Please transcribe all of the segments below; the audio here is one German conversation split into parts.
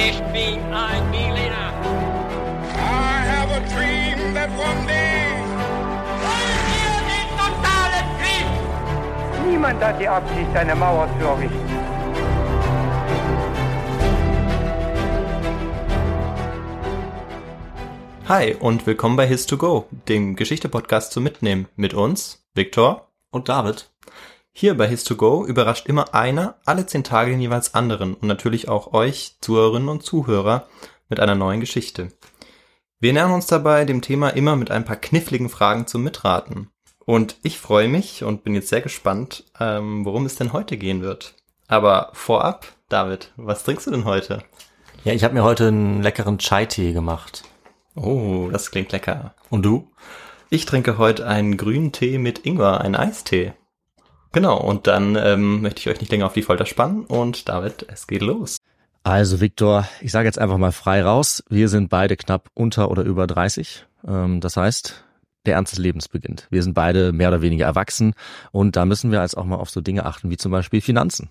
Ich bin ein Berliner. I have a dream that one day. Wollen wir den totalen Krieg? Niemand hat die Absicht, eine Mauer zu errichten. Hi und willkommen bei His2Go, dem Geschichte-Podcast zum Mitnehmen mit uns, Viktor und David. Hier bei His2Go überrascht immer einer alle zehn Tage den jeweils anderen und natürlich auch euch, Zuhörerinnen und Zuhörer, mit einer neuen Geschichte. Wir nähern uns dabei dem Thema immer mit ein paar kniffligen Fragen zum Mitraten. Und ich freue mich und bin jetzt sehr gespannt, ähm, worum es denn heute gehen wird. Aber vorab, David, was trinkst du denn heute? Ja, ich habe mir heute einen leckeren Chai-Tee gemacht. Oh, das klingt lecker. Und du? Ich trinke heute einen grünen Tee mit Ingwer, einen Eistee. Genau, und dann ähm, möchte ich euch nicht länger auf die Folter spannen und David, es geht los. Also Viktor, ich sage jetzt einfach mal frei raus. Wir sind beide knapp unter oder über 30. Ähm, das heißt, der Ernst des Lebens beginnt. Wir sind beide mehr oder weniger erwachsen und da müssen wir jetzt auch mal auf so Dinge achten wie zum Beispiel Finanzen.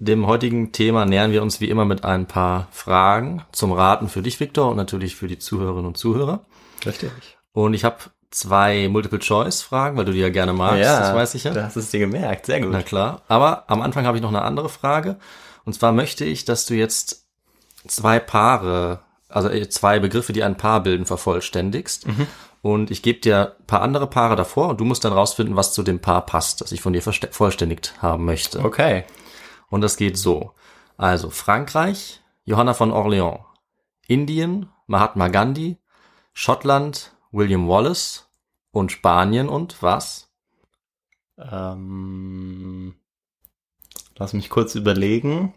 Dem heutigen Thema nähern wir uns wie immer mit ein paar Fragen zum Raten für dich, Viktor, und natürlich für die Zuhörerinnen und Zuhörer. Richtig. Und ich habe zwei Multiple-Choice-Fragen, weil du die ja gerne magst, das weiß ich ja. Das ist dir gemerkt. Sehr gut. Na klar. Aber am Anfang habe ich noch eine andere Frage. Und zwar möchte ich, dass du jetzt zwei Paare, also äh, zwei Begriffe, die ein Paar bilden, vervollständigst. Und ich gebe dir ein paar andere Paare davor und du musst dann rausfinden, was zu dem Paar passt, das ich von dir vollständigt haben möchte. Okay. Und das geht so. Also Frankreich, Johanna von Orléans. Indien, Mahatma Gandhi. Schottland, William Wallace. Und Spanien und was? Ähm, lass mich kurz überlegen.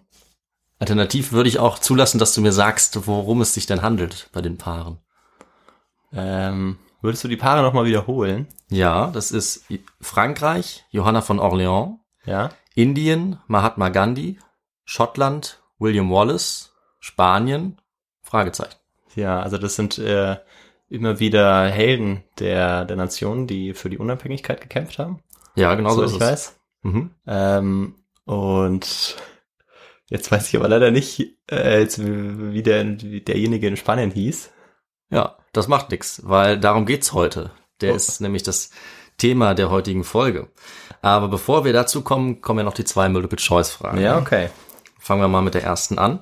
Alternativ würde ich auch zulassen, dass du mir sagst, worum es sich denn handelt bei den Paaren. Ähm, würdest du die Paare nochmal wiederholen? Ja, das ist Frankreich, Johanna von Orléans, Ja. Indien, Mahatma Gandhi, Schottland, William Wallace, Spanien, Fragezeichen. Ja, also das sind äh, immer wieder Helden der, der Nation, die für die Unabhängigkeit gekämpft haben. Ja, genau so so ist ich es. weiß. Mhm. Ähm, und jetzt weiß ich aber leider nicht, äh, jetzt, wie, der, wie derjenige in Spanien hieß. Ja, das macht nix, weil darum geht's heute. Der Oh. ist nämlich das Thema der heutigen Folge. Aber bevor wir dazu kommen, kommen ja noch die zwei Multiple-Choice-Fragen. okay. Fangen wir mal mit der ersten an.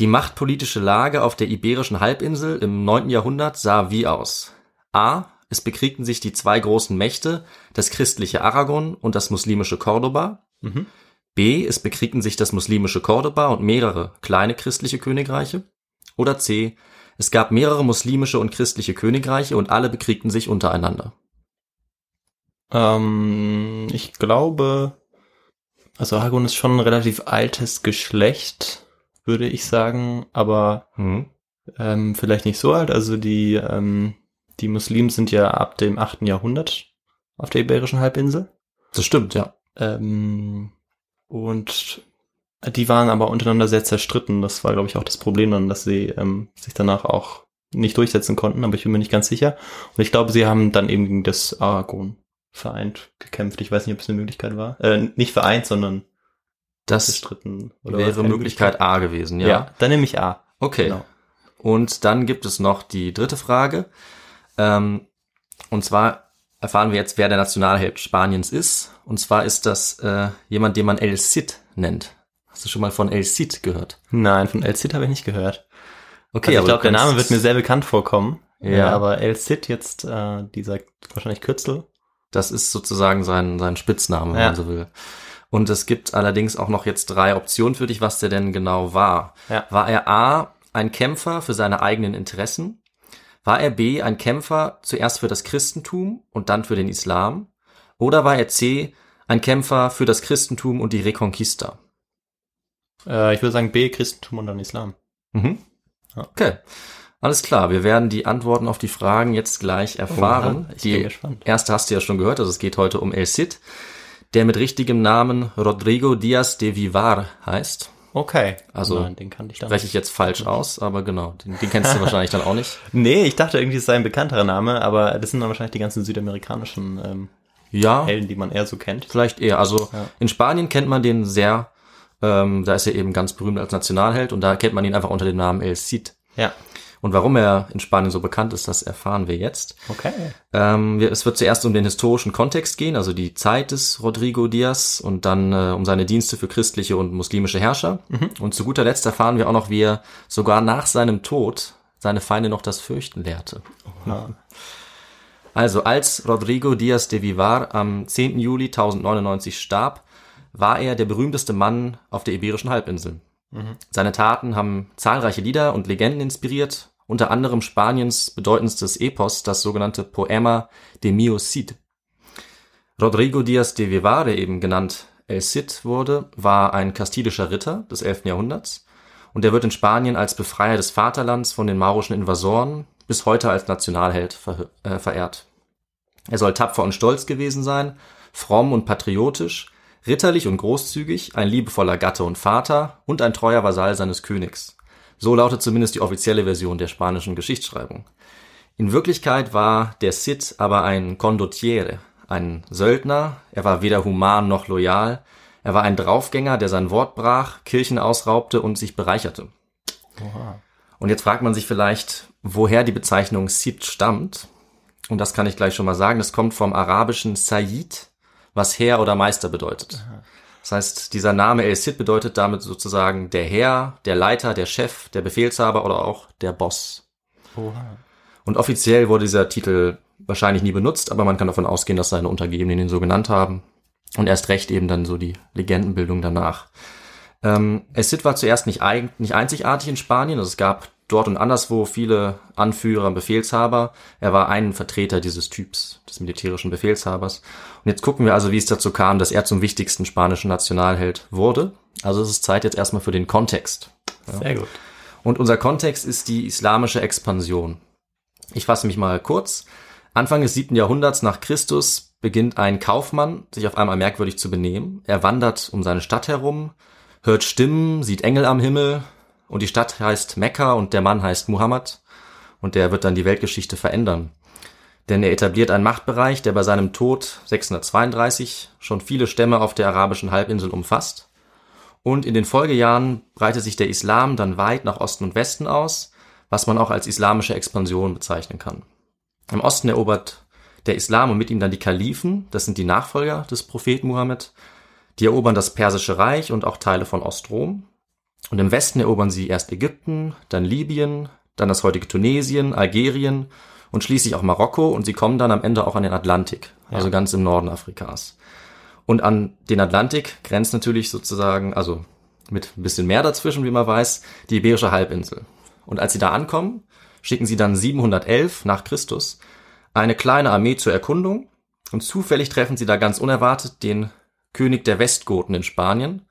Die machtpolitische Lage auf der Iberischen Halbinsel im 9. Jahrhundert sah wie aus? A. Es bekriegten sich die zwei großen Mächte, das christliche Aragon und das muslimische Cordoba. B. Es bekriegten sich das muslimische Cordoba und mehrere kleine christliche Königreiche. Oder C. Es gab mehrere muslimische und christliche Königreiche und alle bekriegten sich untereinander. Ähm, ich glaube, also Aragon ist schon ein relativ altes Geschlecht, würde ich sagen, aber Hm. ähm, vielleicht nicht so alt. Also die, ähm, die Muslimen sind ja ab dem 8. Jahrhundert auf der Iberischen Halbinsel. Das stimmt, ja. Ähm, und die waren aber untereinander sehr zerstritten. Das war, glaube ich, auch das Problem dann, dass sie ähm, sich danach auch nicht durchsetzen konnten, aber ich bin mir nicht ganz sicher. Und ich glaube, sie haben dann eben gegen das Aragon vereint gekämpft. Ich weiß nicht, ob es eine Möglichkeit war. Äh, nicht vereint, sondern Das zerstritten. Oder wäre Möglichkeit A gewesen, Ja. ja. dann nehme ich A. Okay. Genau. Und dann gibt es noch die dritte Frage. Ähm, und zwar erfahren wir jetzt, wer der Nationalheld Spaniens ist. Und zwar ist das äh, jemand, den man El Cid nennt. Hast du schon mal von El Cid gehört? Nein, von El Cid habe ich nicht gehört. Okay, also ich glaube, der Name wird mir sehr bekannt vorkommen. Ja. Äh, aber El Cid jetzt, äh, dieser wahrscheinlich Kürzel. Das ist sozusagen sein, sein Spitzname, wenn Ja. man so will. Und es gibt allerdings auch noch jetzt drei Optionen für dich, was der denn genau war. Ja. War er A, ein Kämpfer für seine eigenen Interessen? War er B, ein Kämpfer zuerst für das Christentum und dann für den Islam? Oder war er C, ein Kämpfer für das Christentum und die Reconquista? Äh, ich würde sagen B, Christentum und dann Islam. Mhm. Ja. Okay. Alles klar, wir werden die Antworten auf die Fragen jetzt gleich erfahren. Oha, ich die bin gespannt. erste hast du ja schon gehört, also es geht heute um El Cid, der mit richtigem Namen Rodrigo Diaz de Vivar heißt. Okay. Also, Nein, den kannte ich dann Spreche ich jetzt falsch aus, aber genau, den, den kennst du wahrscheinlich dann auch nicht. Nee, ich dachte irgendwie, es sei ein bekannterer Name, aber das sind dann wahrscheinlich die ganzen südamerikanischen ähm, Ja, Helden, die man eher so kennt. vielleicht eher. Also Ja. in Spanien kennt man den sehr, ähm, da ist er eben ganz berühmt als Nationalheld und da kennt man ihn einfach unter dem Namen El Cid. Ja. Und warum er in Spanien so bekannt ist, das erfahren wir jetzt. Okay. Ähm, es wird zuerst um den historischen Kontext gehen, also die Zeit des Rodrigo Diaz und dann äh, um seine Dienste für christliche und muslimische Herrscher. Und zu guter Letzt erfahren wir auch noch, wie er sogar nach seinem Tod seine Feinde noch das Fürchten lehrte. Also als Rodrigo Diaz de Vivar am 10. Juli 1099 starb, war er der berühmteste Mann auf der Iberischen Halbinsel. Seine Taten haben zahlreiche Lieder und Legenden inspiriert, unter anderem Spaniens bedeutendstes Epos, das sogenannte Poema de Mio Cid. Rodrigo Diaz de Vivar, der eben genannt El Cid wurde, war ein kastilischer Ritter des 11. Jahrhunderts und er wird in Spanien als Befreier des Vaterlands von den maurischen Invasoren bis heute als Nationalheld ver äh, verehrt. Er soll tapfer und stolz gewesen sein, fromm und patriotisch, ritterlich und großzügig, ein liebevoller Gatte und Vater und ein treuer Vasall seines Königs. So lautet zumindest die offizielle Version der spanischen Geschichtsschreibung. In Wirklichkeit war der Cid aber ein Condottiere, ein Söldner, er war weder human noch loyal, er war ein Draufgänger, der sein Wort brach, Kirchen ausraubte und sich bereicherte. Und jetzt fragt man sich vielleicht, woher die Bezeichnung Cid stammt. Und das kann ich gleich schon mal sagen. Das kommt vom arabischen Sayyid, was Herr oder Meister bedeutet. Das heißt, dieser Name El Cid bedeutet damit sozusagen der Herr, der Leiter, der Chef, der Befehlshaber oder auch der Boss. Oha. Und offiziell wurde dieser Titel wahrscheinlich nie benutzt, aber man kann davon ausgehen, dass seine Untergebenen ihn so genannt haben. Und erst recht eben dann so die Legendenbildung danach. Ähm, El Cid war zuerst nicht, nicht einzigartig in Spanien. Also es gab dort und anderswo viele Anführer und Befehlshaber. Er war ein Vertreter dieses Typs, des militärischen Befehlshabers. Und jetzt gucken wir also, wie es dazu kam, dass er zum wichtigsten spanischen Nationalheld wurde. Also es ist Zeit jetzt erstmal für den Kontext. Sehr gut. Und unser Kontext ist die islamische Expansion. Ich fasse mich mal kurz. Anfang des siebten Jahrhunderts nach Christus beginnt ein Kaufmann, sich auf einmal merkwürdig zu benehmen. Er wandert um seine Stadt herum, hört Stimmen, sieht Engel am Himmel und die Stadt heißt Mekka und der Mann heißt Muhammad und der wird dann die Weltgeschichte verändern. Denn er etabliert einen Machtbereich, der bei seinem Tod 632 schon viele Stämme auf der arabischen Halbinsel umfasst. Und in den Folgejahren breitet sich der Islam dann weit nach Osten und Westen aus, was man auch als islamische Expansion bezeichnen kann. Im Osten erobert Der Islam und mit ihm dann die Kalifen, das sind die Nachfolger des Propheten Mohammed, die erobern das Persische Reich und auch Teile von Ostrom. Und im Westen erobern sie erst Ägypten, dann Libyen, dann das heutige Tunesien, Algerien und schließlich auch Marokko und sie kommen dann am Ende auch an den Atlantik, also ganz im Norden Afrikas. Und an den Atlantik grenzt natürlich sozusagen, also mit ein bisschen mehr dazwischen, wie man weiß, die Iberische Halbinsel. Und als sie da ankommen, schicken sie dann 711 nach Christus eine kleine Armee zur Erkundung und zufällig treffen sie da ganz unerwartet den König der Westgoten in Spanien,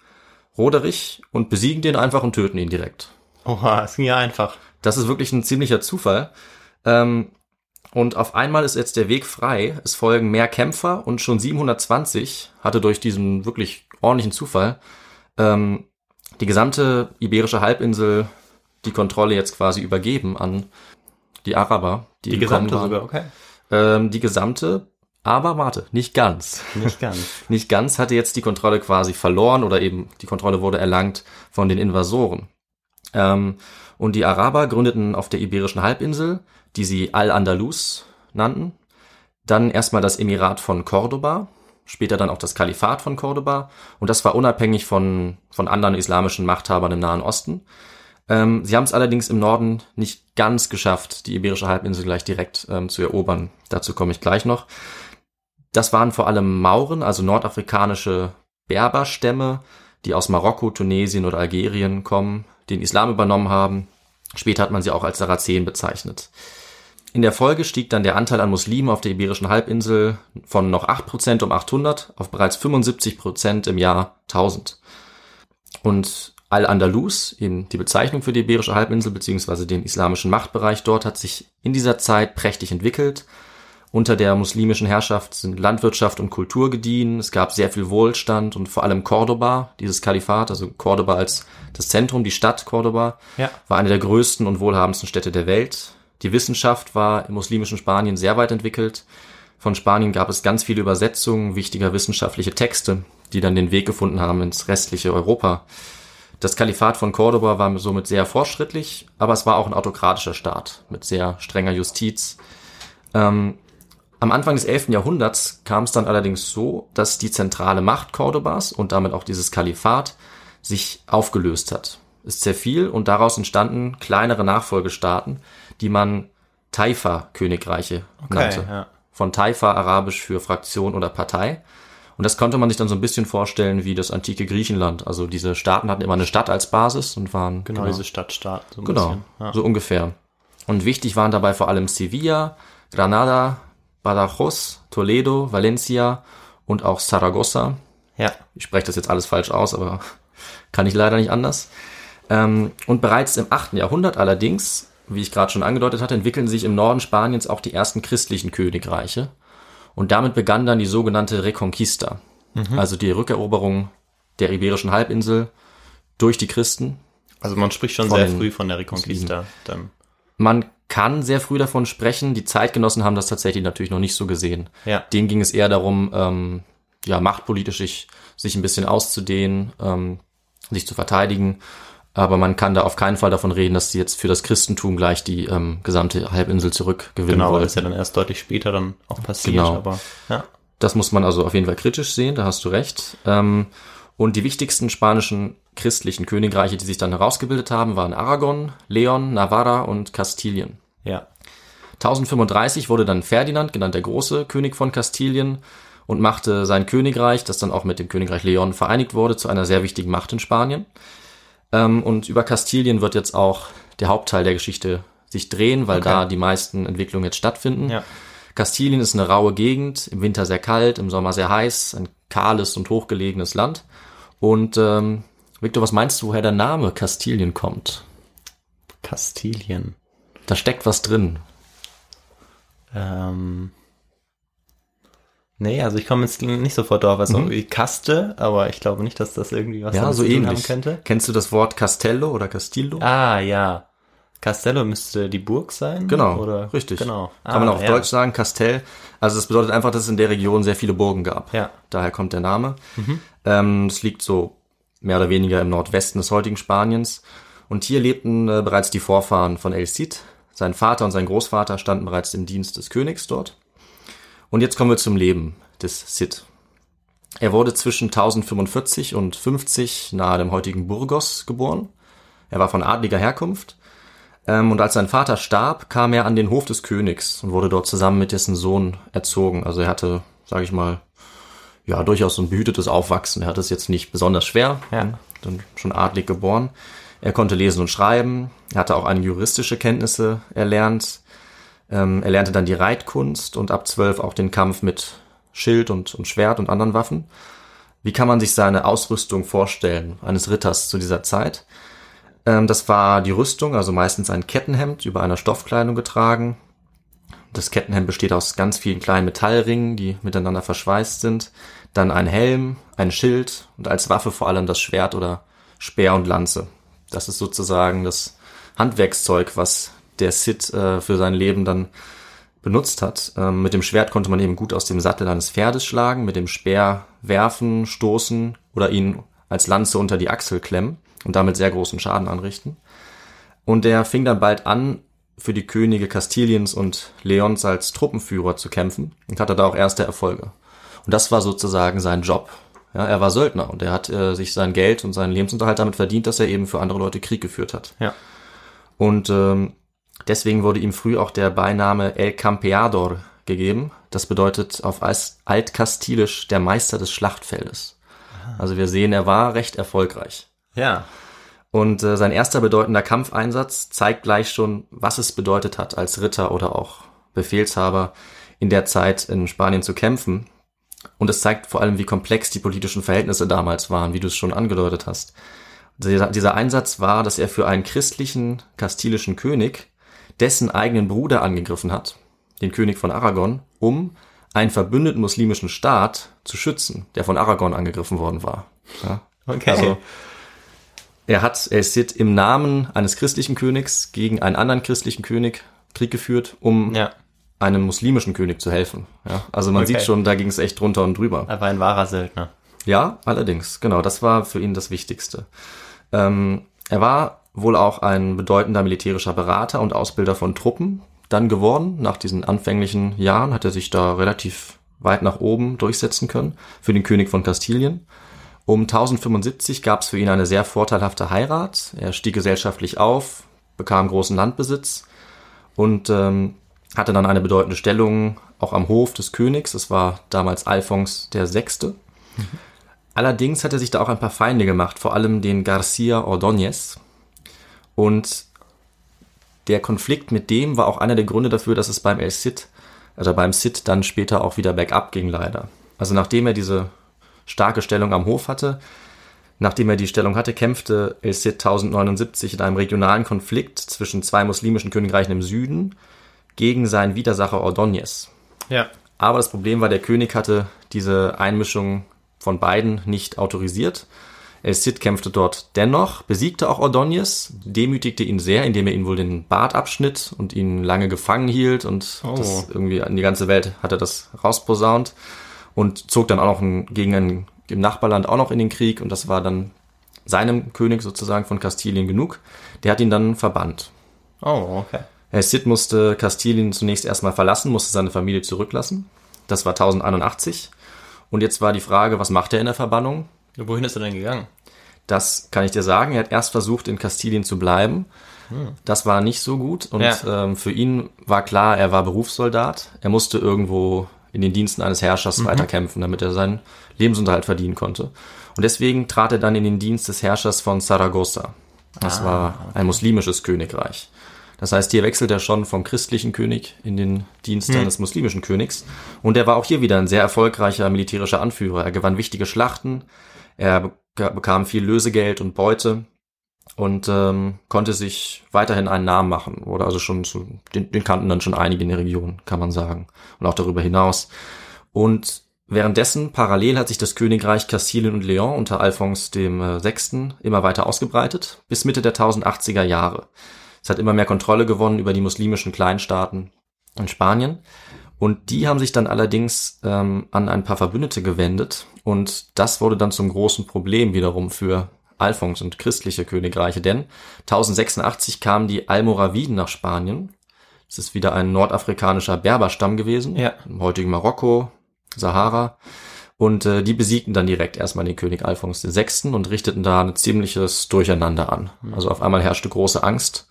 Roderich, und besiegen den einfach und töten ihn direkt. Oha, es ging ja einfach. Das ist wirklich ein ziemlicher Zufall. Ähm, und auf einmal ist jetzt der Weg frei. Es folgen mehr Kämpfer und schon 720 hatte durch diesen wirklich ordentlichen Zufall ähm, die gesamte iberische Halbinsel die Kontrolle jetzt quasi übergeben an die Araber. Die gekommen gesamte sogar, okay. Ähm, die gesamte, aber warte, nicht ganz. Nicht ganz. Nicht ganz hatte jetzt die Kontrolle quasi verloren oder eben die Kontrolle wurde erlangt von den Invasoren. Ähm, und die Araber gründeten auf der Iberischen Halbinsel, die sie Al-Andalus nannten, dann erstmal das Emirat von Cordoba, später dann auch das Kalifat von Cordoba und das war unabhängig von, von anderen islamischen Machthabern im Nahen Osten. Ähm, sie haben es allerdings im Norden nicht ganz geschafft, die Iberische Halbinsel gleich direkt ähm, zu erobern. Dazu komme ich gleich noch. Das waren vor allem Mauren, also nordafrikanische Berberstämme, die aus Marokko, Tunesien oder Algerien kommen, den Islam übernommen haben. Später hat man sie auch als Sarazenen bezeichnet. In der Folge stieg dann der Anteil an Muslimen auf der Iberischen Halbinsel von noch 8% um 800 auf bereits 75% im Jahr 1000. Und Al-Andalus, eben die Bezeichnung für die Iberische Halbinsel beziehungsweise den islamischen Machtbereich dort, hat sich in dieser Zeit prächtig entwickelt. Unter der muslimischen Herrschaft sind Landwirtschaft und Kultur gediehen. Es gab sehr viel Wohlstand und vor allem Cordoba, dieses Kalifat, also Cordoba als das Zentrum, die Stadt Cordoba, Ja. war eine der größten und wohlhabendsten Städte der Welt. Die Wissenschaft war im muslimischen Spanien sehr weit entwickelt. Von Spanien gab es ganz viele Übersetzungen wichtiger wissenschaftliche Texte, die dann den Weg gefunden haben ins restliche Europa. Das Kalifat von Cordoba war somit sehr fortschrittlich, aber es war auch ein autokratischer Staat mit sehr strenger Justiz. Ähm, am Anfang des 11. Jahrhunderts kam es dann allerdings so, dass die zentrale Macht Cordobas und damit auch dieses Kalifat sich aufgelöst hat. Es zerfiel und daraus entstanden kleinere Nachfolgestaaten, die man Taifa-Königreiche nannte. ja. Von Taifa arabisch für Fraktion oder Partei. Und das konnte man sich dann so ein bisschen vorstellen wie das antike Griechenland. Also diese Staaten hatten immer eine Stadt als Basis und waren Genau, diese Stadtstaat. So Genau. Ja. so ungefähr. Und wichtig waren dabei vor allem Sevilla, Granada, Badajoz, Toledo, Valencia und auch Saragossa. ja. Ich spreche das jetzt alles falsch aus, aber kann ich leider nicht anders. Ähm, und bereits im 8. Jahrhundert allerdings, wie ich gerade schon angedeutet hatte, entwickeln sich im Norden Spaniens auch die ersten christlichen Königreiche. Und damit begann dann die sogenannte Reconquista, also die Rückeroberung der Iberischen Halbinsel durch die Christen Also man spricht schon sehr früh von der Reconquista. Dann. Man kann sehr früh davon sprechen. Die Zeitgenossen haben das tatsächlich natürlich noch nicht so gesehen. Ja. Denen ging es eher darum, ähm, ja, machtpolitisch sich, sich ein bisschen auszudehnen, ähm, sich zu verteidigen. Aber man kann da auf keinen Fall davon reden, dass sie jetzt für das Christentum gleich die ähm, gesamte Halbinsel zurückgewinnen Genau, weil wollten. das ja dann erst deutlich später dann auch passiert. Genau. Aber ja. Das muss man also auf jeden Fall kritisch sehen, da hast du recht. Ähm, und die wichtigsten spanischen christlichen Königreiche, die sich dann herausgebildet haben, waren Aragon, Leon, Navarra und Kastilien. Ja. 1035 wurde dann Ferdinand, genannt der Große, König von Kastilien und machte sein Königreich, das dann auch mit dem Königreich Leon vereinigt wurde, zu einer sehr wichtigen Macht in Spanien. Ähm, und über Kastilien wird jetzt auch der Hauptteil der Geschichte sich drehen, weil Okay. da die meisten Entwicklungen jetzt stattfinden. Ja. Kastilien ist eine raue Gegend, im Winter sehr kalt, im Sommer sehr heiß, ein kahles und hochgelegenes Land. Und ähm, Victor, was meinst du, woher der Name Kastilien kommt? Kastilien. Da steckt was drin. Ähm. Nee, also ich komme jetzt nicht sofort drauf, also wie Kaste, aber ich glaube nicht, dass das irgendwie was Mhm. Ja, so ähnlich. haben könnte. Kennst du das Wort Castello oder Castillo? Ah, ja. Castello müsste die Burg sein? Genau, Oder? richtig. Genau. Kann man Ah, auch auf ja. Deutsch sagen, Castell. Also das bedeutet einfach, dass es in der Region sehr viele Burgen gab. Ja. Daher kommt der Name. Ähm, es liegt so mehr oder weniger im Nordwesten des heutigen Spaniens. Und hier lebten äh, bereits die Vorfahren von El Cid. Sein Vater und sein Großvater standen bereits im Dienst des Königs dort. Und jetzt kommen wir zum Leben des Cid. Er wurde zwischen 1045 und 50 nahe dem heutigen Burgos geboren. Er war von adliger Herkunft. Ähm, und als sein Vater starb, kam er an den Hof des Königs und wurde dort zusammen mit dessen Sohn erzogen. Also er hatte, sage ich mal, ja, durchaus so ein behütetes Aufwachsen. Er hatte es jetzt nicht besonders schwer, Ja. dann schon adlig geboren. Er konnte lesen und schreiben. Er hatte auch einige juristische Kenntnisse erlernt. Ähm, er lernte dann die Reitkunst und ab zwölf auch den Kampf mit Schild und, und Schwert und anderen Waffen. Wie kann man sich seine Ausrüstung vorstellen, eines Ritters zu dieser Zeit? Ähm, das war die Rüstung, also meistens ein Kettenhemd über einer Stoffkleidung getragen. Das Kettenhemd besteht aus ganz vielen kleinen Metallringen, die miteinander verschweißt sind. Dann ein Helm, ein Schild und als Waffe vor allem das Schwert oder Speer und Lanze. Das ist sozusagen das Handwerkszeug, was der Cid äh, für sein Leben dann benutzt hat. Ähm, mit dem Schwert konnte man eben gut aus dem Sattel eines Pferdes schlagen, mit dem Speer werfen, stoßen oder ihn als Lanze unter die Achsel klemmen und damit sehr großen Schaden anrichten. Und er fing dann bald an, für die Könige Kastiliens und Leons als Truppenführer zu kämpfen und hatte da auch erste Erfolge. Und das war sozusagen sein Job. Ja, er war Söldner und er hat äh, sich sein Geld und seinen Lebensunterhalt damit verdient, dass er eben für andere Leute Krieg geführt hat. Ja. Und ähm, deswegen wurde ihm früh auch der Beiname El Campeador gegeben. Das bedeutet auf Altkastilisch der Meister des Schlachtfeldes. Also wir sehen, er war recht erfolgreich. Ja. Und äh, sein erster bedeutender Kampfeinsatz zeigt gleich schon, was es bedeutet hat, als Ritter oder auch Befehlshaber in der Zeit in Spanien zu kämpfen. Und es zeigt vor allem, wie komplex die politischen Verhältnisse damals waren, wie du es schon angedeutet hast. Dieser, dieser Einsatz war, dass er für einen christlichen kastilischen König dessen eigenen Bruder angegriffen hat, den König von Aragon, um einen verbündeten muslimischen Staat zu schützen, der von Aragon angegriffen worden war. Ja? Okay. Also er hat, er ist im Namen eines christlichen Königs gegen einen anderen christlichen König Krieg geführt, um ja. Einem muslimischen König zu helfen. Ja, also man Okay. sieht schon, da ging es echt drunter und drüber. Er war ein wahrer Söldner. Ja, allerdings, genau, das war für ihn das Wichtigste. Ähm, er war wohl auch ein bedeutender militärischer Berater und Ausbilder von Truppen dann geworden. Nach diesen anfänglichen Jahren hat er sich da relativ weit nach oben durchsetzen können für den König von Kastilien. Um 1075 gab es für ihn eine sehr vorteilhafte Heirat. Er stieg gesellschaftlich auf, bekam großen Landbesitz und ähm, hatte dann eine bedeutende Stellung auch am Hof des Königs. Das war damals Alphons der Sechste. Allerdings hat er sich da auch ein paar Feinde gemacht, vor allem den Garcia Ordóñez. Und der Konflikt mit dem war auch einer der Gründe dafür, dass es beim El Cid, also beim Cid dann später auch wieder bergab ging leider. Also nachdem er diese starke Stellung am Hof hatte, nachdem er die Stellung hatte, kämpfte El Cid 1079 in einem regionalen Konflikt zwischen zwei muslimischen Königreichen im Süden gegen seinen Widersacher Ordóñez. Ja. Aber das Problem war, der König hatte diese Einmischung von beiden nicht autorisiert. El Cid kämpfte dort dennoch, besiegte auch Ordóñez, demütigte ihn sehr, indem er ihn wohl den Bart abschnitt und ihn lange gefangen hielt und Oh. das irgendwie an die ganze Welt hat er das rausposaunt und zog dann auch noch gegen ein, im Nachbarland auch noch in den Krieg und das war dann seinem König sozusagen von Kastilien genug. Der hat ihn dann verbannt. Oh, okay. El Cid musste Kastilien zunächst erstmal verlassen, musste seine Familie zurücklassen. Das war 1081. Und jetzt war die Frage, was macht er in der Verbannung? Wohin ist er denn gegangen? Das kann ich dir sagen. Er hat erst versucht, in Kastilien zu bleiben. Das war nicht so gut. Und Ja. ähm, für ihn war klar, er war Berufssoldat. Er musste irgendwo in den Diensten eines Herrschers weiterkämpfen, damit er seinen Lebensunterhalt verdienen konnte. Und deswegen trat er dann in den Dienst des Herrschers von Saragossa. Das war ein muslimisches Königreich. Das heißt, hier wechselt er schon vom christlichen König in den Dienst eines muslimischen Königs. Und er war auch hier wieder ein sehr erfolgreicher militärischer Anführer. Er gewann wichtige Schlachten, er beka- bekam viel Lösegeld und Beute und ähm, konnte sich weiterhin einen Namen machen. Oder also schon zu, den, den kannten dann schon einige in der Region, kann man sagen. Und auch darüber hinaus. Und währenddessen, parallel hat sich das Königreich Kastilien und Leon unter Alphons dem äh, Sechsten immer weiter ausgebreitet, bis Mitte der 1080er Jahre. Es hat immer mehr Kontrolle gewonnen über die muslimischen Kleinstaaten in Spanien. Und die haben sich dann allerdings ähm, an ein paar Verbündete gewendet. Und das wurde dann zum großen Problem wiederum für Alphons und christliche Königreiche. Denn 1086 kamen die Almoraviden nach Spanien, Es ist wieder ein nordafrikanischer Berberstamm gewesen, Ja. im heutigen Marokko, Sahara. Und äh, die besiegten dann direkt erstmal den König Alphons VI. und richteten da ein ziemliches Durcheinander an. Also auf einmal herrschte große Angst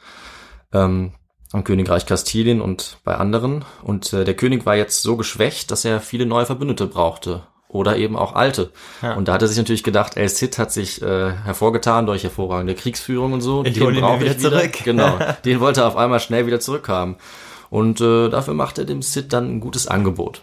ähm, am Königreich Kastilien und bei anderen. Und äh, der König war jetzt so geschwächt, dass er viele neue Verbündete brauchte. Oder eben auch alte. Ja. Und da hat er sich natürlich gedacht, El Cid hat sich äh, hervorgetan durch hervorragende Kriegsführung und so. Ich Den hol ihn wieder ich wieder. zurück. Genau. Den wollte er auf einmal schnell wieder zurückhaben. Und äh, dafür macht er dem Cid dann ein gutes Angebot.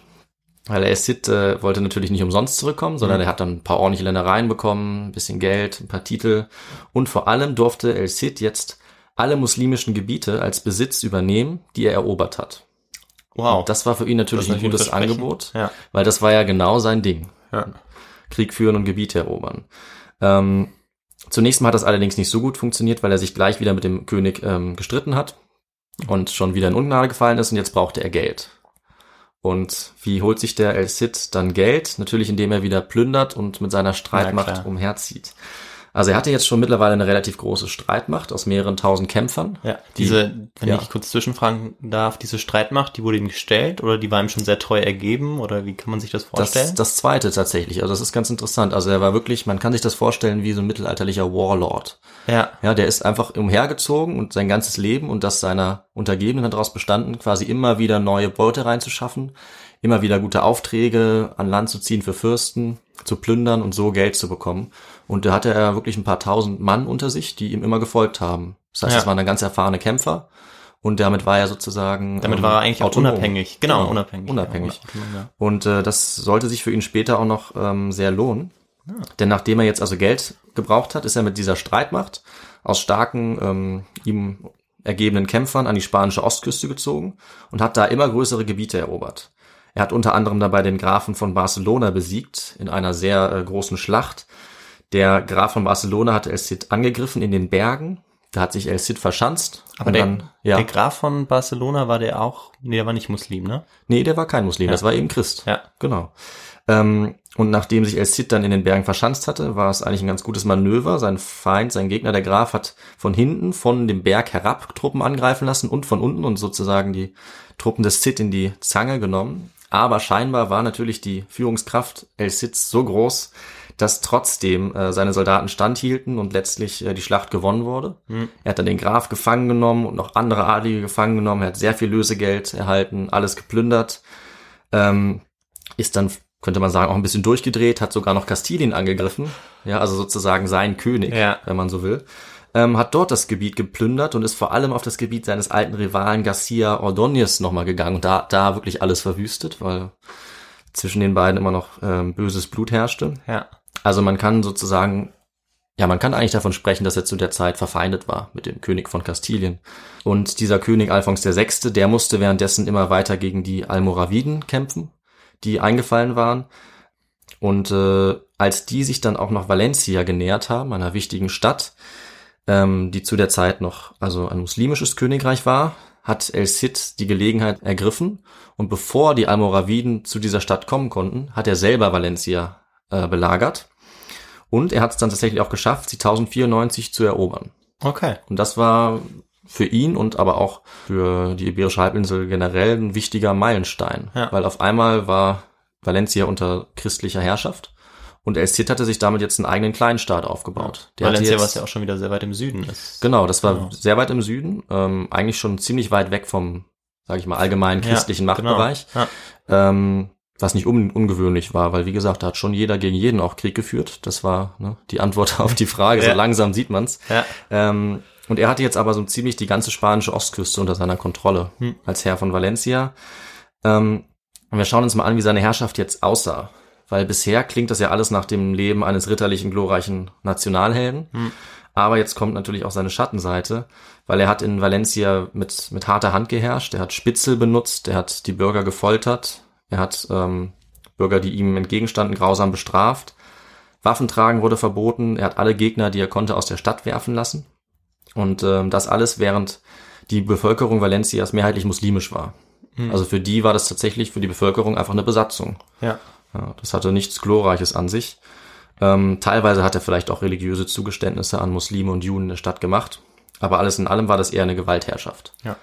Weil El Cid äh, wollte natürlich nicht umsonst zurückkommen, sondern Mhm. er hat dann ein paar ordentliche Ländereien bekommen, ein bisschen Geld, ein paar Titel. Und vor allem durfte El Cid jetzt alle muslimischen Gebiete als Besitz übernehmen, die er erobert hat. Wow. Und das war für ihn natürlich ein natürlich gutes. Angebot, Ja. weil das war ja genau sein Ding. Ja. Krieg führen und Gebiete erobern. Ähm, zunächst mal hat das allerdings nicht so gut funktioniert, weil er sich gleich wieder mit dem König ähm, gestritten hat und schon wieder in Ungnade gefallen ist und jetzt brauchte er Geld. Und wie holt sich der El Cid dann Geld? Natürlich, indem er wieder plündert und mit seiner Streitmacht umherzieht. Also er hatte jetzt schon mittlerweile eine relativ große Streitmacht aus mehreren tausend Kämpfern. Ja, Die- diese, wenn ja. ich kurz zwischenfragen darf, diese Streitmacht, die wurde ihm gestellt oder die war ihm schon sehr treu ergeben oder wie kann man sich das vorstellen? Das, das zweite tatsächlich. Also das ist ganz interessant. Also er war wirklich, man kann sich das vorstellen wie so ein mittelalterlicher Warlord. ja, Ja, der ist einfach umhergezogen und sein ganzes Leben und das seiner Untergebenen hat daraus bestanden, quasi immer wieder neue Beute reinzuschaffen, immer wieder gute Aufträge an Land zu ziehen für Fürsten, zu plündern und so Geld zu bekommen. Und da hatte er wirklich ein paar tausend Mann unter sich, die ihm immer gefolgt haben. Das heißt, Ja. das waren dann ganz erfahrene Kämpfer und damit war er sozusagen damit ähm, war er eigentlich auch autonom. unabhängig. Genau, Genau, unabhängig. unabhängig. Ja, ja. Und äh, das sollte sich für ihn später auch noch ähm, sehr lohnen. Denn nachdem er jetzt also Geld gebraucht hat, ist er mit dieser Streitmacht aus starken, ähm, ihm ergebenen Kämpfern an die spanische Ostküste gezogen und hat da immer größere Gebiete erobert. Er hat unter anderem dabei den Grafen von Barcelona besiegt in einer sehr äh, großen Schlacht. Der Graf von Barcelona hat El Cid angegriffen in den Bergen. Da hat sich El Cid verschanzt. Aber der, dann, ja, der Graf von Barcelona war der auch, nee, der war nicht Muslim, ne? nee, der war kein Muslim, Ja. das war eben Christ. Ja. Genau. Ähm, und nachdem sich El Cid dann in den Bergen verschanzt hatte, war es eigentlich ein ganz gutes Manöver. Sein Feind, sein Gegner, der Graf, hat von hinten, von dem Berg herab Truppen angreifen lassen und von unten und sozusagen die Truppen des Cid in die Zange genommen. Aber scheinbar war natürlich die Führungskraft El Cids so groß, dass trotzdem äh, seine Soldaten standhielten und letztlich äh, die Schlacht gewonnen wurde. Er hat dann den Graf gefangen genommen und noch andere Adlige gefangen genommen. Er hat sehr viel Lösegeld erhalten, alles geplündert. Ähm, ist dann, könnte man sagen, auch ein bisschen durchgedreht, hat sogar noch Kastilien angegriffen. Ja, also sozusagen sein König, Ja. wenn man so will. Ähm, hat dort das Gebiet geplündert und ist vor allem auf das Gebiet seines alten Rivalen Garcia Ordóñez nochmal gegangen und da, da wirklich alles verwüstet, weil zwischen den beiden immer noch ähm, böses Blut herrschte. Ja. Also man kann sozusagen, ja, man kann eigentlich davon sprechen, dass er zu der Zeit verfeindet war mit dem König von Kastilien. Und dieser König Alphons VI., der musste währenddessen immer weiter gegen die Almoraviden kämpfen, die eingefallen waren. Und äh, als die sich dann auch noch Valencia genähert haben, einer wichtigen Stadt, ähm, die zu der Zeit noch also ein muslimisches Königreich war, hat El Cid die Gelegenheit ergriffen und bevor die Almoraviden zu dieser Stadt kommen konnten, hat er selber Valencia äh, belagert und er hat es dann tatsächlich auch geschafft, sie 1094 zu erobern. Okay. Und das war für ihn und aber auch für die Iberische Halbinsel generell ein wichtiger Meilenstein, Ja. weil auf einmal war Valencia unter christlicher Herrschaft und El Cid hatte sich damit jetzt einen eigenen Kleinstaat aufgebaut. Der Valencia, jetzt- was ja auch schon wieder sehr weit im Süden ist. Genau, das war Genau. sehr weit im Süden, ähm, eigentlich schon ziemlich weit weg vom, sage ich mal, allgemeinen Ja, christlichen Machtbereich, Genau. Ja. ähm, was nicht un ungewöhnlich war, weil wie gesagt, da hat schon jeder gegen jeden auch Krieg geführt. Das war ne, die Antwort auf die Frage. Ja. So langsam sieht man's. Ja. Ähm, und er hatte jetzt aber so ziemlich die ganze spanische Ostküste unter seiner Kontrolle Hm. als Herr von Valencia. Ähm, und wir schauen uns mal an, wie seine Herrschaft jetzt aussah. Weil bisher klingt das ja alles nach dem Leben eines ritterlichen, glorreichen Nationalhelden. Hm. Aber jetzt kommt natürlich auch seine Schattenseite, weil er hat in Valencia mit, mit harter Hand geherrscht, er hat Spitzel benutzt, er hat die Bürger gefoltert, er hat ähm, Bürger, die ihm entgegenstanden, grausam bestraft. Waffentragen wurde verboten, er hat alle Gegner, die er konnte, aus der Stadt werfen lassen. Und ähm, das alles, während die Bevölkerung Valencias mehrheitlich muslimisch war. Also für die war das tatsächlich für die Bevölkerung einfach eine Besatzung. Ja. Ja, das hatte nichts Glorreiches an sich. Ähm, teilweise hat er vielleicht auch religiöse Zugeständnisse an Muslime und Juden in der Stadt gemacht. Aber alles in allem war das eher eine Gewaltherrschaft. Ja.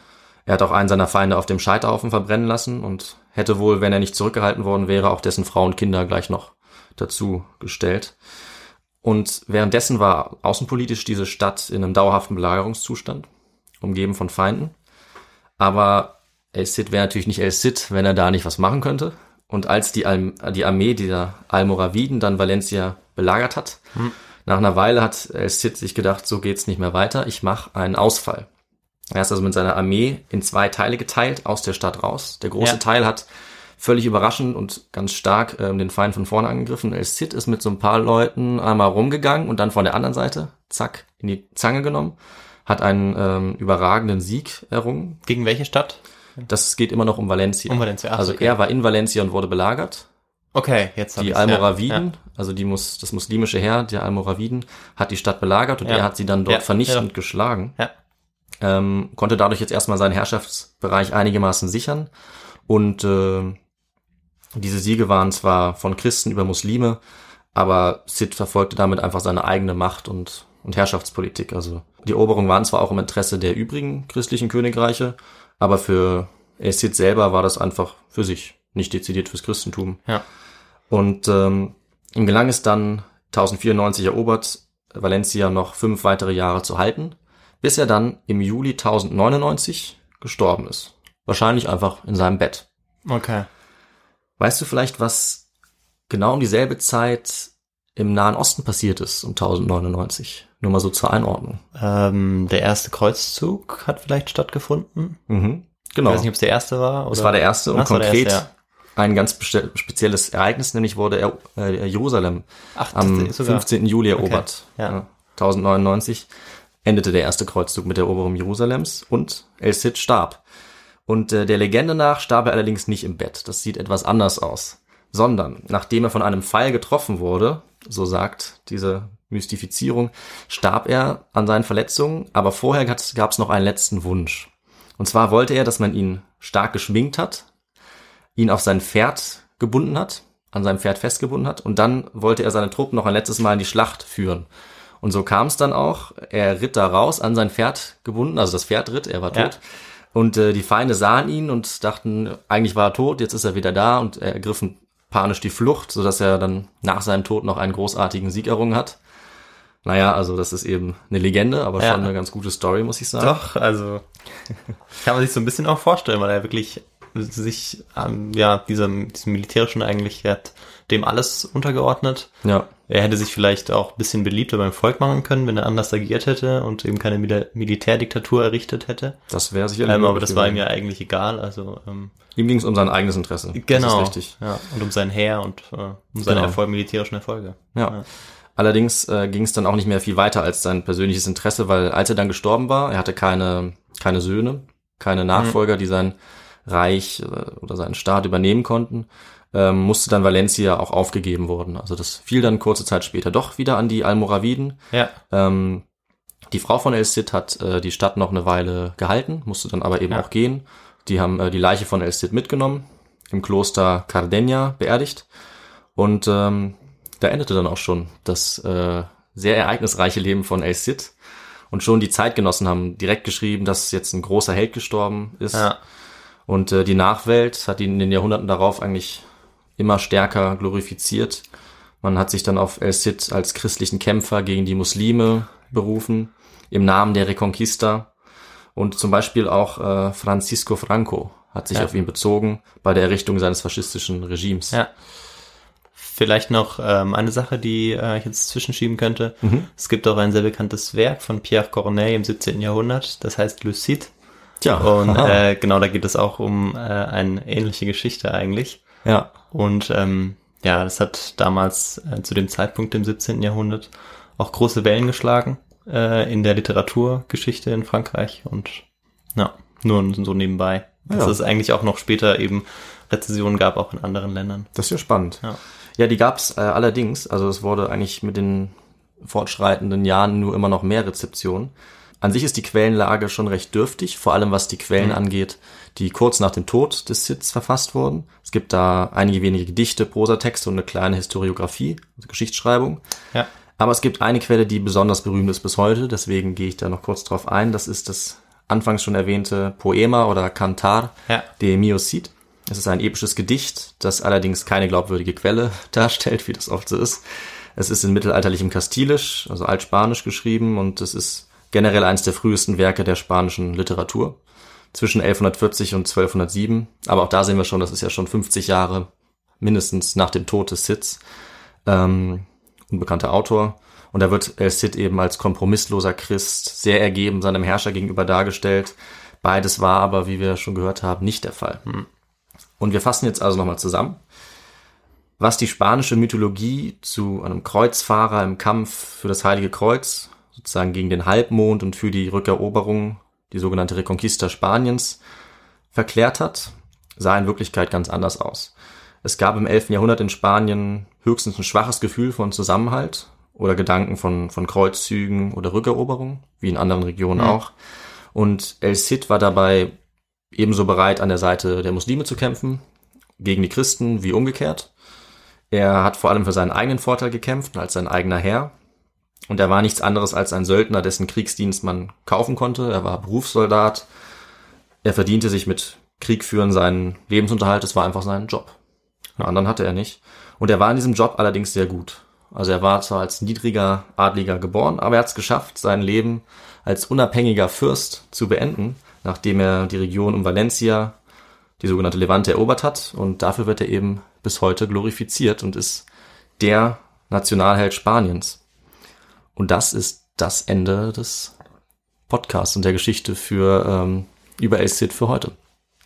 Er hat auch einen seiner Feinde auf dem Scheiterhaufen verbrennen lassen und hätte wohl, wenn er nicht zurückgehalten worden wäre, auch dessen Frau und Kinder gleich noch dazu gestellt. Und währenddessen war außenpolitisch diese Stadt in einem dauerhaften Belagerungszustand, umgeben von Feinden. Aber El Cid wäre natürlich nicht El Cid, wenn er da nicht was machen könnte. Und als die, Al die Armee dieser Almoraviden dann Valencia belagert hat, hm. nach einer Weile hat El Cid sich gedacht, so geht's nicht mehr weiter, ich mache einen Ausfall. Er ist also mit seiner Armee in zwei Teile geteilt, aus der Stadt raus. Der große ja. Teil hat völlig überraschend und ganz stark ähm, den Feind von vorne angegriffen. El Cid ist mit so ein paar Leuten einmal rumgegangen und dann von der anderen Seite, zack, in die Zange genommen, hat einen ähm, überragenden Sieg errungen. Gegen welche Stadt? Das geht immer noch um Valencia. Um Valencia. Ach, also okay. er war in Valencia und wurde belagert. Okay, jetzt Die Almoraviden, ja. also die muss, das muslimische Heer der Almoraviden, hat die Stadt belagert und ja. er hat sie dann dort ja. vernichtend geschlagen. Ja. Ähm, konnte dadurch jetzt erstmal seinen Herrschaftsbereich einigermaßen sichern und äh, diese Siege waren zwar von Christen über Muslime, aber Sid verfolgte damit einfach seine eigene Macht und, und Herrschaftspolitik. Also die Eroberungen waren zwar auch im Interesse der übrigen christlichen Königreiche, aber für Sid selber war das einfach für sich, nicht dezidiert fürs Christentum. Ja. Und ähm, ihm gelang es dann, 1094 erobert, Valencia noch fünf weitere Jahre zu halten, bis er dann im Juli 1099 gestorben ist. Wahrscheinlich einfach in seinem Bett. Okay. Weißt du vielleicht, was genau um dieselbe Zeit im Nahen Osten passiert ist, um 1099? Nur mal so zur Einordnung. Ähm, der erste Kreuzzug hat vielleicht stattgefunden. Mhm, genau. Ich weiß nicht, ob es der erste war. Oder? Es war der erste und Ach, konkret erste, ja. ein ganz spezielles Ereignis, nämlich wurde er, äh, Jerusalem Ach, am 15. Juli erobert. Okay. Ja. ja. 1099 endete der erste Kreuzzug mit der Eroberung Jerusalems und El Cid starb. Und äh, der Legende nach starb er allerdings nicht im Bett. Das sieht etwas anders aus. Sondern, nachdem er von einem Pfeil getroffen wurde, so sagt diese Mystifizierung, starb er an seinen Verletzungen, aber vorher gab es noch einen letzten Wunsch. Und zwar wollte er, dass man ihn stark geschminkt hat, ihn auf sein Pferd gebunden hat, an seinem Pferd festgebunden hat, und dann wollte er seine Truppen noch ein letztes Mal in die Schlacht führen. Und so kam es dann auch. Er ritt da raus, an sein Pferd gebunden, also das Pferd ritt, er war tot. Ja. Und äh, die Feinde sahen ihn und dachten, eigentlich war er tot, jetzt ist er wieder da und er ergriffen panisch die Flucht, so dass er dann nach seinem Tod noch einen großartigen Sieg errungen hat. Naja, also das ist eben eine Legende, aber ja. schon eine ganz gute Story, muss ich sagen. Doch, also kann man sich so ein bisschen auch vorstellen, weil er wirklich sich ähm, ja diesem, diesem militärischen eigentlich hat dem alles untergeordnet. Ja. Er hätte sich vielleicht auch ein bisschen beliebter beim Volk machen können, wenn er anders agiert hätte und eben keine Mil Militärdiktatur errichtet hätte. Das wäre sicherlich. Ähm, aber das war ihm ja eigentlich egal. Also ähm, ihm ging es um sein eigenes Interesse. Genau. Ist richtig. Ja, und um sein Heer und äh, um seine genau. Erfolg, militärischen Erfolge. Ja. ja. Allerdings äh, ging es dann auch nicht mehr viel weiter als sein persönliches Interesse, weil als er dann gestorben war, er hatte keine keine Söhne, keine Nachfolger, mhm. die sein Reich äh, oder seinen Staat übernehmen konnten ähm, musste dann Valencia auch aufgegeben worden. Also das fiel dann kurze Zeit später doch wieder an die Almoraviden. Ja. Ähm, die Frau von El Cid hat äh, die Stadt noch eine Weile gehalten, musste dann aber eben ja. auch gehen. Die haben äh, die Leiche von El Cid mitgenommen, im Kloster Cardeña beerdigt. Und ähm, da endete dann auch schon das äh, sehr ereignisreiche Leben von El Cid. Und schon die Zeitgenossen haben direkt geschrieben, dass jetzt ein großer Held gestorben ist. Ja. Und äh, die Nachwelt hat ihn in den Jahrhunderten darauf eigentlich immer stärker glorifiziert. Man hat sich dann auf El Cid als christlichen Kämpfer gegen die Muslime berufen, im Namen der Reconquista. Und zum Beispiel auch äh, Francisco Franco hat sich ja. auf ihn bezogen bei der Errichtung seines faschistischen Regimes. Ja. Vielleicht noch ähm, eine Sache, die äh, ich jetzt zwischenschieben könnte. Mhm. Es gibt auch ein sehr bekanntes Werk von Pierre Corneille im 17. Jahrhundert, das heißt Le Cid. Tja. Und äh, genau, da geht es auch um äh, eine ähnliche Geschichte eigentlich. Ja. Und ähm, ja, das hat damals äh, zu dem Zeitpunkt im 17. Jahrhundert auch große Wellen geschlagen äh, in der Literaturgeschichte in Frankreich und ja, nur so nebenbei. Dass ja. es eigentlich auch noch später eben Rezessionen gab, auch in anderen Ländern. Das ist ja spannend. Ja, ja die gab es äh, allerdings. Also es wurde eigentlich mit den fortschreitenden Jahren nur immer noch mehr Rezeption. An sich ist die Quellenlage schon recht dürftig, vor allem was die Quellen mhm. angeht, die kurz nach dem Tod des Sids verfasst wurden. Es gibt da einige wenige Gedichte, Prosatexte und eine kleine Historiografie, also Geschichtsschreibung. Ja. Aber es gibt eine Quelle, die besonders berühmt ist bis heute, deswegen gehe ich da noch kurz drauf ein. Das ist das anfangs schon erwähnte Poema oder Cantar Ja. de Mio Cid. Es ist ein episches Gedicht, das allerdings keine glaubwürdige Quelle darstellt, wie das oft so ist. Es ist in mittelalterlichem Kastilisch, also Altspanisch geschrieben und es ist generell eines der frühesten Werke der spanischen Literatur. Zwischen 1140 und 1207. Aber auch da sehen wir schon, das ist ja schon 50 Jahre mindestens nach dem Tod des Cids. Ähm, unbekannter Autor. Und da wird El Cid eben als kompromissloser Christ, sehr ergeben seinem Herrscher gegenüber dargestellt. Beides war aber, wie wir schon gehört haben, nicht der Fall. Und wir fassen jetzt also nochmal zusammen. Was die spanische Mythologie zu einem Kreuzfahrer im Kampf für das Heilige Kreuz, sozusagen gegen den Halbmond und für die Rückeroberung, die sogenannte Reconquista Spaniens, verklärt hat, sah in Wirklichkeit ganz anders aus. Es gab im 11. Jahrhundert in Spanien höchstens ein schwaches Gefühl von Zusammenhalt oder Gedanken von, von Kreuzzügen oder Rückeroberung, wie in anderen Regionen auch. Und El Cid war dabei ebenso bereit, an der Seite der Muslime zu kämpfen, gegen die Christen wie umgekehrt. Er hat vor allem für seinen eigenen Vorteil gekämpft, als sein eigener Herr. Und er war nichts anderes als ein Söldner, dessen Kriegsdienst man kaufen konnte. Er war Berufssoldat. Er verdiente sich mit Kriegführen seinen Lebensunterhalt. Es war einfach sein Job. Einen anderen hatte er nicht. Und er war in diesem Job allerdings sehr gut. Also er war zwar als niedriger Adliger geboren, aber er hat es geschafft, sein Leben als unabhängiger Fürst zu beenden, nachdem er die Region um Valencia, die sogenannte Levante, erobert hat. Und dafür wird er eben bis heute glorifiziert und ist der Nationalheld Spaniens. Und das ist das Ende des Podcasts und der Geschichte für ähm, über El Cid für heute.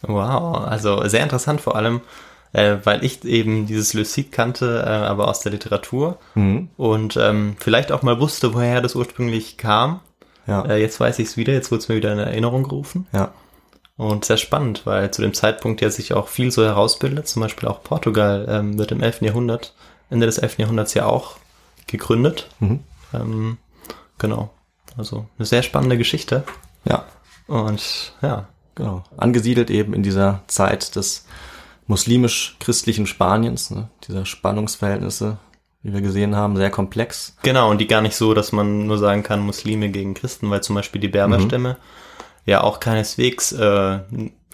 Wow, also sehr interessant vor allem, äh, weil ich eben dieses Lucid kannte, äh, aber aus der Literatur und ähm, vielleicht auch mal wusste, woher das ursprünglich kam. Ja. Äh, jetzt weiß ich es wieder, jetzt wurde es mir wieder in Erinnerung gerufen. ja. Und sehr spannend, weil zu dem Zeitpunkt ja sich auch viel so herausbildet, zum Beispiel auch Portugal ähm, wird im 11. Jahrhundert, Ende des 11. Jahrhunderts ja auch gegründet. Ähm, genau, also eine sehr spannende Geschichte. Ja. Und ja, Genau. Angesiedelt eben in dieser Zeit des muslimisch-christlichen Spaniens, ne? dieser Spannungsverhältnisse, wie wir gesehen haben, sehr komplex. Genau, und die gar nicht so, dass man nur sagen kann, Muslime gegen Christen, weil zum Beispiel die Berberstämme ja auch keineswegs, äh,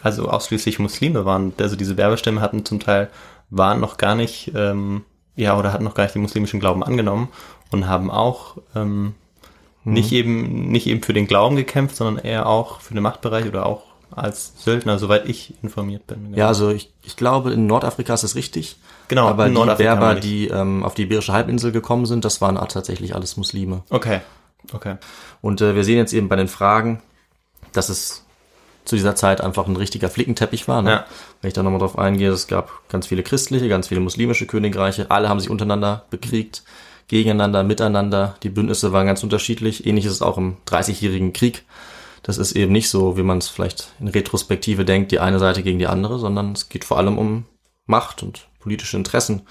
also ausschließlich Muslime waren. Also diese Berberstämme hatten zum Teil, waren noch gar nicht, ähm, ja, oder hatten noch gar nicht den muslimischen Glauben angenommen und haben auch ähm, nicht eben, nicht eben für den Glauben gekämpft, sondern eher auch für den Machtbereich oder auch als Söldner, soweit ich informiert bin. Ja, also ich, ich glaube, in Nordafrika ist es richtig. Genau, aber in die Nordafrika Berber, die ähm, auf die Iberische Halbinsel gekommen sind, das waren tatsächlich alles Muslime. Okay, okay. Und äh, wir sehen jetzt eben bei den Fragen, dass es zu dieser Zeit einfach ein richtiger Flickenteppich war. Ne? Ja. Wenn ich da nochmal drauf eingehe, es gab ganz viele christliche, ganz viele muslimische Königreiche. Alle haben sich untereinander bekriegt, gegeneinander, miteinander. Die Bündnisse waren ganz unterschiedlich. Ähnlich ist es auch im Dreißigjährigen Krieg. Das ist eben nicht so, wie man es vielleicht in Retrospektive denkt, die eine Seite gegen die andere, sondern es geht vor allem um Macht und politische Interessen.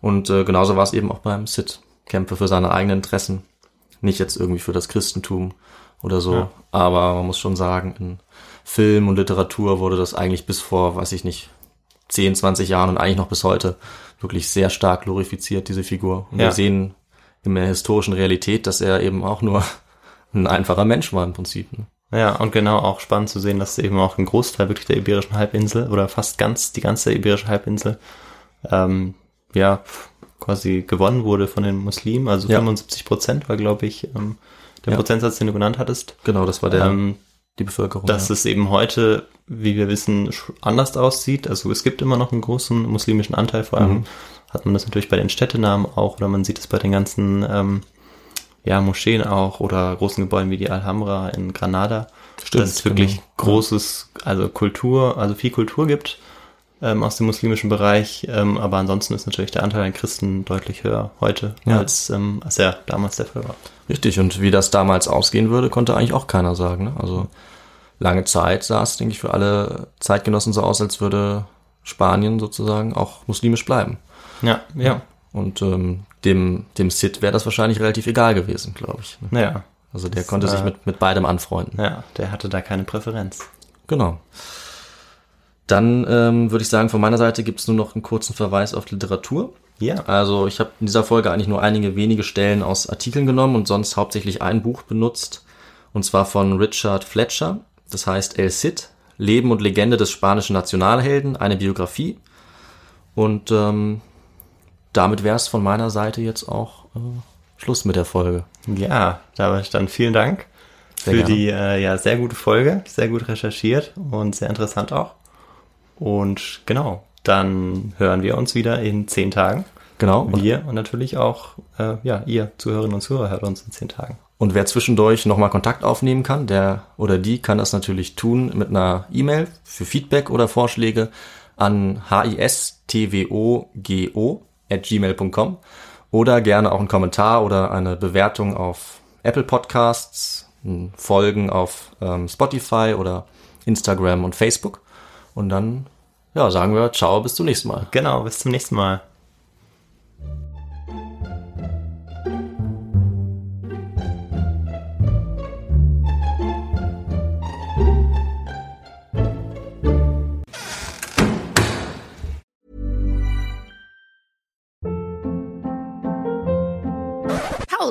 Und äh, genauso war es eben auch beim Cid. Kämpfe für seine eigenen Interessen. Nicht jetzt irgendwie für das Christentum oder so. Ja. Aber man muss schon sagen, in Film und Literatur wurde das eigentlich bis vor, weiß ich nicht, 10, 20 Jahren und eigentlich noch bis heute wirklich sehr stark glorifiziert, diese Figur. Und Ja. wir sehen in der historischen Realität, dass er eben auch nur ein einfacher Mensch war im Prinzip. Ne? Ja, und genau auch spannend zu sehen, dass eben auch ein Großteil wirklich der Iberischen Halbinsel oder fast ganz die ganze Iberische Halbinsel ähm, ja quasi gewonnen wurde von den Muslimen. Also Ja. 75 Prozent war, glaube ich, ähm, der Ja. Prozentsatz, den du genannt hattest. Genau, das war der, Ähm, die Bevölkerung. dass ja. es eben heute, wie wir wissen, anders aussieht. Also es gibt immer noch einen großen muslimischen Anteil, vor allem Mhm. hat man das natürlich bei den Städtenamen auch oder man sieht es bei den ganzen ähm, ja, Moscheen auch oder großen Gebäuden wie die Alhambra in Granada. Stimmt, dass es wirklich genau. großes, also Kultur, also viel Kultur gibt ähm, aus dem muslimischen Bereich, ähm, aber ansonsten ist natürlich der Anteil an Christen deutlich höher heute, Ja. als, ähm, als er damals der Fall war. Richtig, und wie das damals ausgehen würde, konnte eigentlich auch keiner sagen. Ne? Also lange Zeit sah es, denke ich, für alle Zeitgenossen so aus, als würde Spanien sozusagen auch muslimisch bleiben. Ja, ja, Und ähm, dem, dem Cid wäre das wahrscheinlich relativ egal gewesen, glaube ich. Ne? naja, Also der Das, konnte sich äh, mit, mit beidem anfreunden. ja, der hatte da keine Präferenz. Genau. Dann ähm, würde ich sagen, von meiner Seite gibt es nur noch einen kurzen Verweis auf Literatur. Ja, Also ich habe in dieser Folge eigentlich nur einige wenige Stellen aus Artikeln genommen und sonst hauptsächlich ein Buch benutzt. Und zwar von Richard Fletcher. Das heißt El Cid, Leben und Legende des spanischen Nationalhelden, eine Biografie. Und ähm, damit wäre es von meiner Seite jetzt auch äh, Schluss mit der Folge. Ja, damit dann vielen Dank Sehr für gerne. die äh, ja sehr gute Folge, sehr gut recherchiert und sehr interessant auch. Und genau, dann hören wir uns wieder in zehn Tagen. Genau. Wir und natürlich auch, äh, ja, ihr Zuhörerinnen und Zuhörer hört uns in zehn Tagen. Und wer zwischendurch nochmal Kontakt aufnehmen kann, der oder die kann das natürlich tun mit einer E-Mail für Feedback oder Vorschläge an histwogo at gmail.com oder gerne auch einen Kommentar oder eine Bewertung auf Apple Podcasts, Folgen auf ähm, Spotify oder Instagram und Facebook. Und dann, ja, sagen wir ciao, bis zum nächsten Mal. Genau, bis zum nächsten Mal.